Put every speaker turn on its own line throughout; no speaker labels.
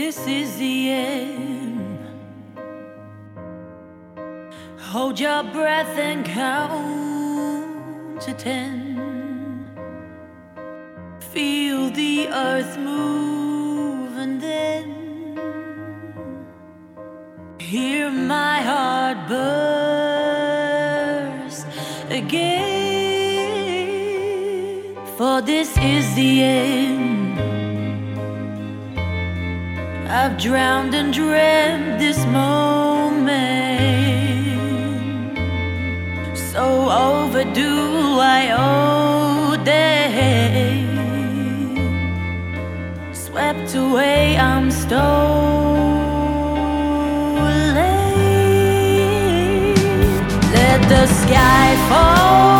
This is the end. Hold your breath and count to ten. Feel the earth move and then hear my heart burst again. For this is the end. I've drowned and dreamt this moment. So overdue, I owe day. Swept away, I'm stolen. Let the sky fall.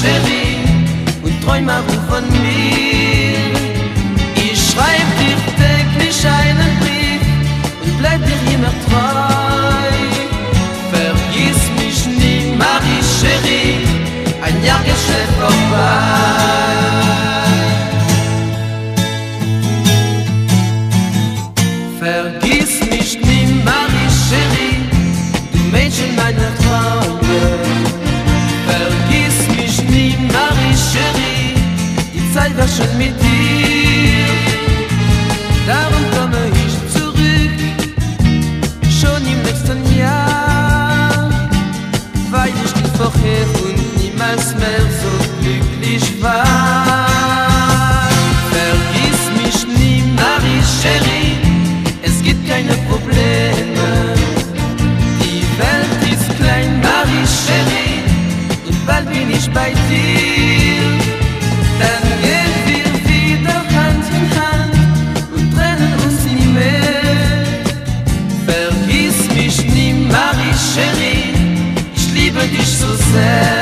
Cherie, und träum auch von mir. Ich schreib dir täglich einen Brief und bleib dir Darum komme ich zurück, schon im nächsten Jahr, weil ich nicht vorher und niemals mehr so glücklich war. Vergiss mich nie, Marie Cherie, es gibt keine Probleme. Die Welt ist klein, Marie Cherie, und bald bin ich bei dir. do.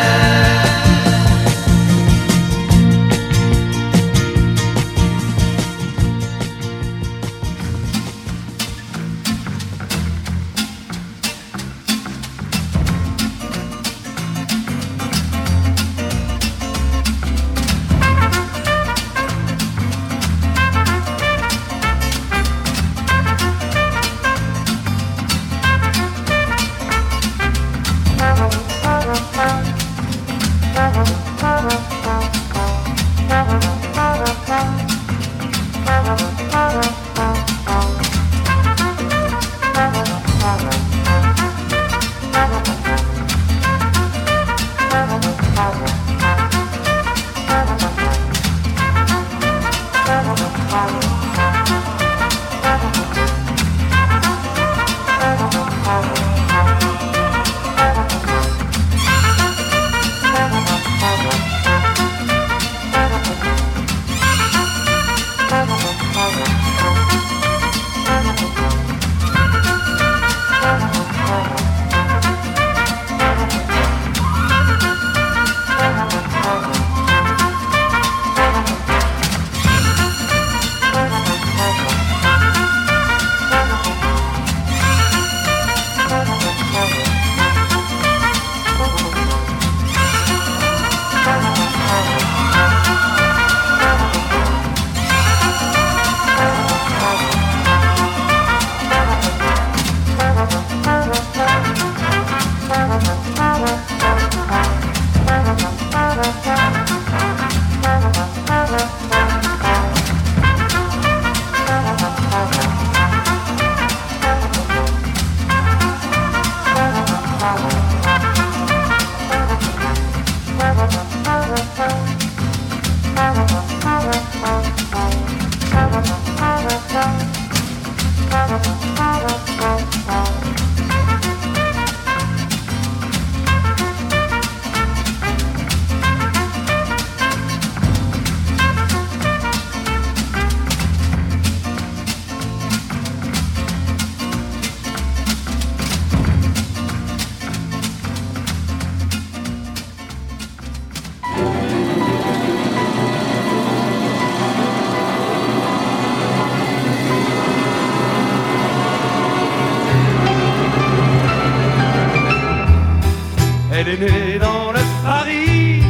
Elle est née dans le Paris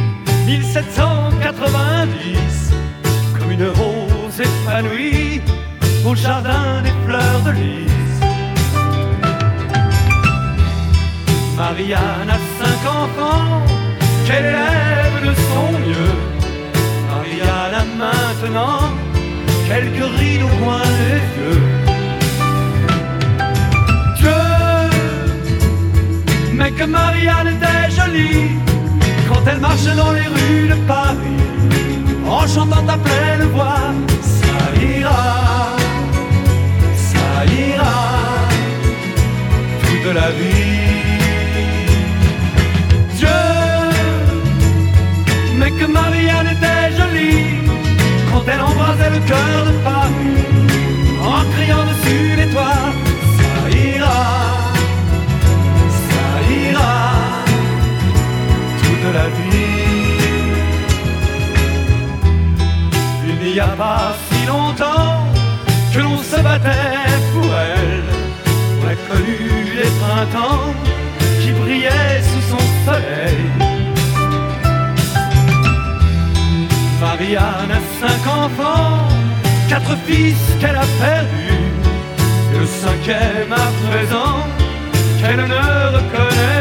1790 comme une rose épanouie au jardin des fleurs de lys. Marianne a cinq enfants qu'elle élève de son mieux. Marianne a maintenant quelques rides au coin des yeux. Dieu, mais que Marianne était quand elle marche dans les rues de Paris en chantant à pleine voix. Ça ira, ça ira toute la vie. que Marianne était jolie quand elle embrasait le cœur de Paris la vie. Il n'y a pas si longtemps que l'on se battait pour elle. On a connu les printemps qui brillaient sous son soleil. Marianne a cinq enfants, quatre fils qu'elle a perdus, et le cinquième à présent qu'elle ne reconnaît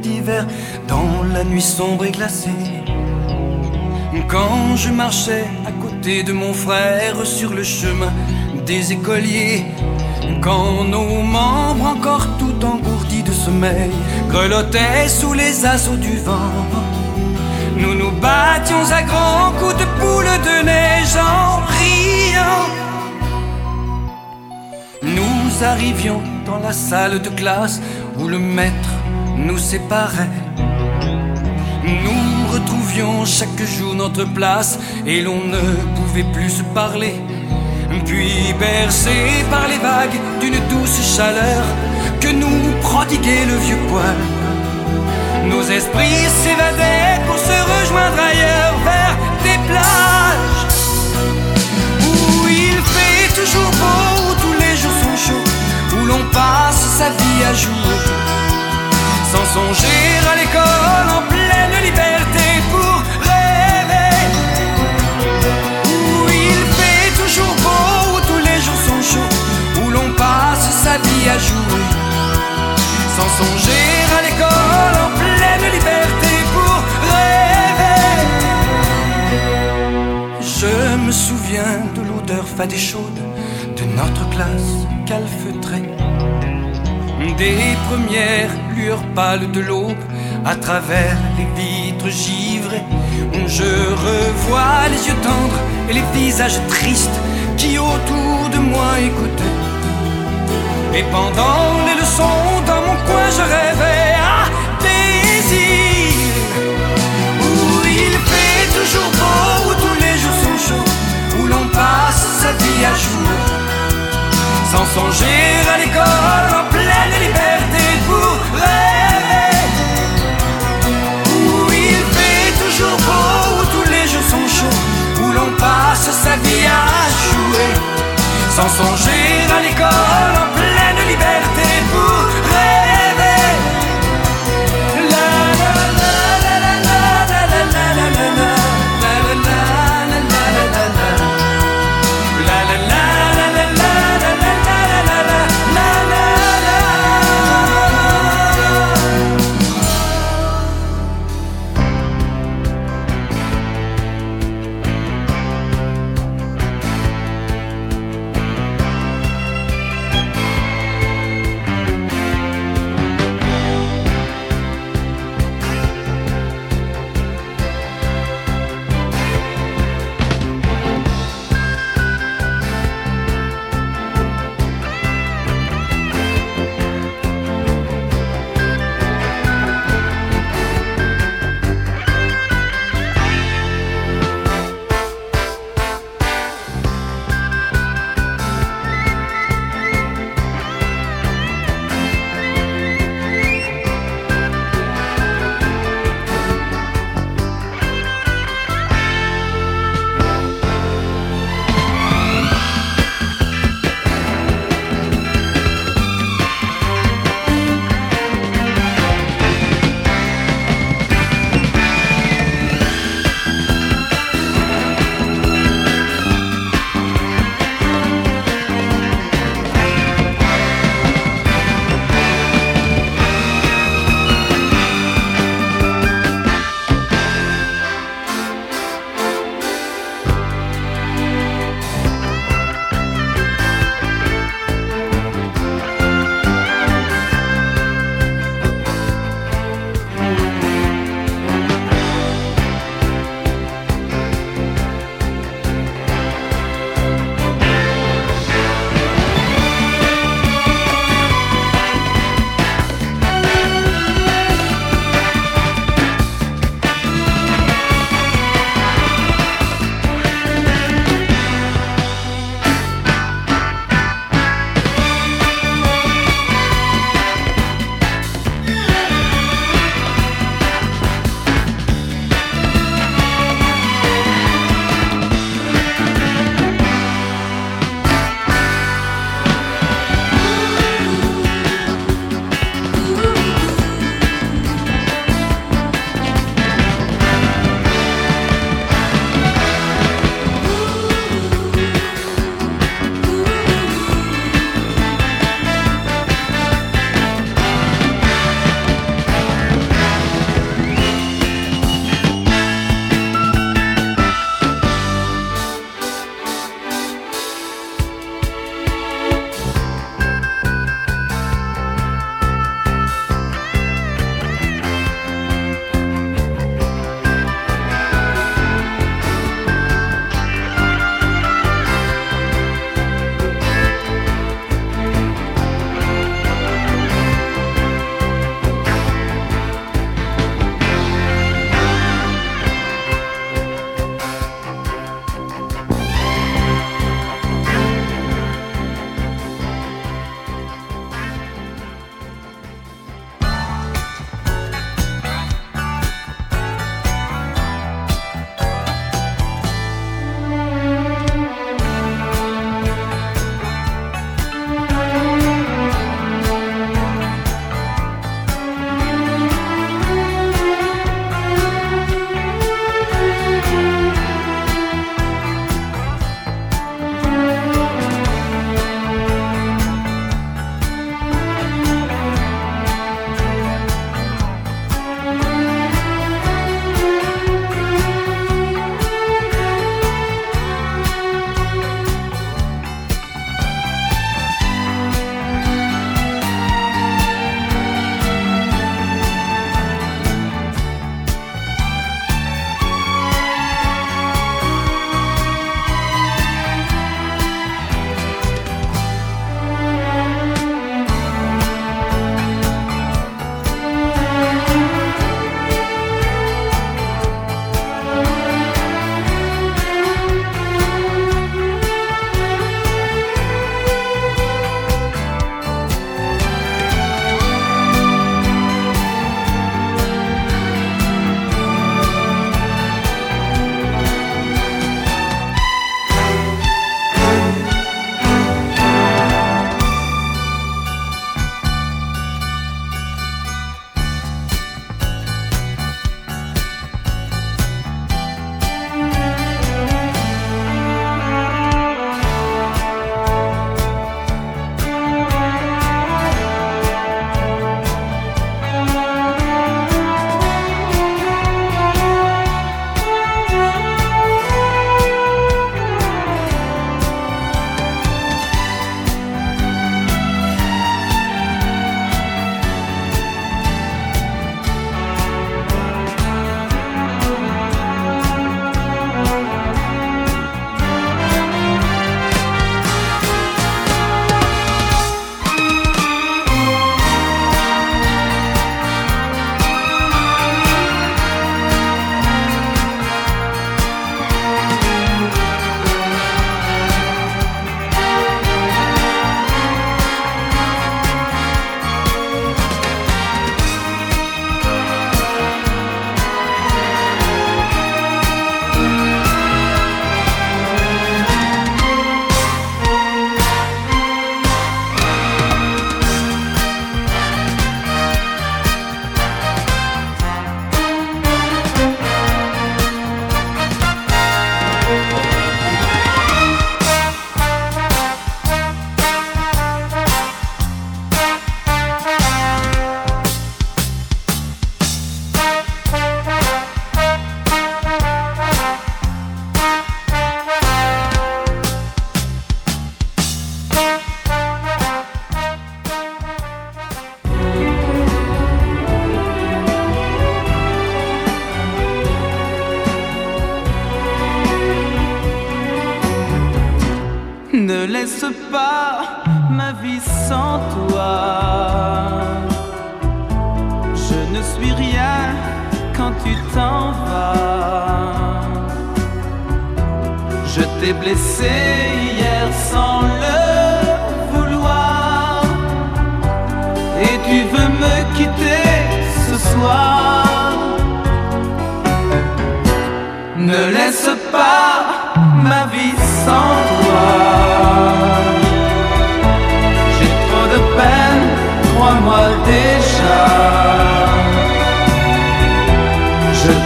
d'hiver dans la nuit sombre et glacée. Quand je marchais à côté de mon frère sur le chemin des écoliers, quand nos membres encore tout engourdis de sommeil grelottaient sous les assauts du vent, nous nous battions à grands coups de poule de neige en riant. Nous arrivions dans la salle de classe où le maître nous séparait. Nous retrouvions chaque jour notre place et l'on ne pouvait plus se parler. Puis bercés par les vagues d'une douce chaleur que nous prodiguait le vieux poil, nos esprits s'évadaient pour se rejoindre ailleurs vers des plages où il fait toujours beau, où tous les jours sont chauds, où l'on passe sa vie à jour, sans songer à l'école en pleine liberté pour rêver. Où il fait toujours beau, où tous les jours sont chauds, où l'on passe sa vie à jouer, sans songer à l'école en pleine liberté pour rêver. Je me souviens de l'odeur fade et chaude de notre classe calfeutrée, des premières lueurs pâles de l'aube à travers les vitres givrées. Je revois les yeux tendres et les visages tristes qui autour de moi écoutaient. Et pendant les leçons, dans mon coin, je rêvais à îles où il fait toujours beau, où tous les jours sont chauds, où l'on passe sa vie à jour, sans songer à l'école en pour rêver. Où il fait toujours beau, où tous les jours sont chauds, où l'on passe sa vie à jouer, sans songer à l'école en pleine liberté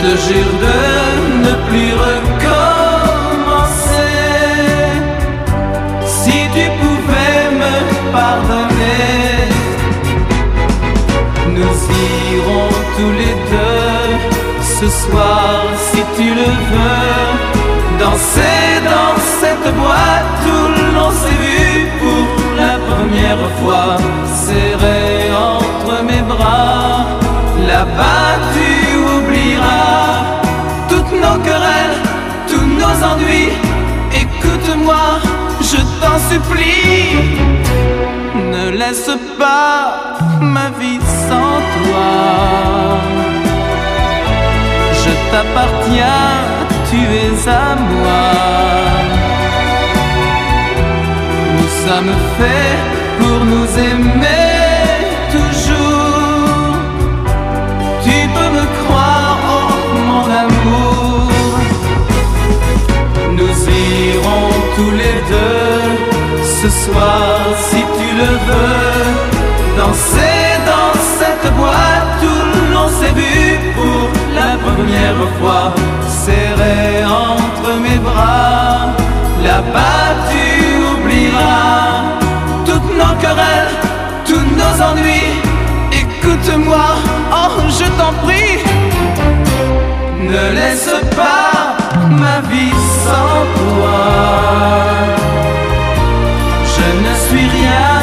te jure de ne plus recommencer. Si tu pouvais me pardonner, nous irons tous les deux ce soir, si tu le veux, danser dans cette boîte où l'on s'est vu pour la première fois, serré entre mes bras. Là-bas, tu t'en supplie, ne laisse pas ma vie sans toi. Je t'appartiens, tu es à moi. Nous sommes faits pour nous aimer toujours. Tu peux me croire, oh mon amour. Nous irons tous les deux ce soir, si tu le veux, danser dans cette boîte où l'on s'est vu pour la première fois, serré entre mes bras. Là-bas, tu oublieras toutes nos querelles, tous nos ennuis. Écoute-moi, oh, je t'en prie. Ne laisse pas ma vie sans toi. Je ne suis rien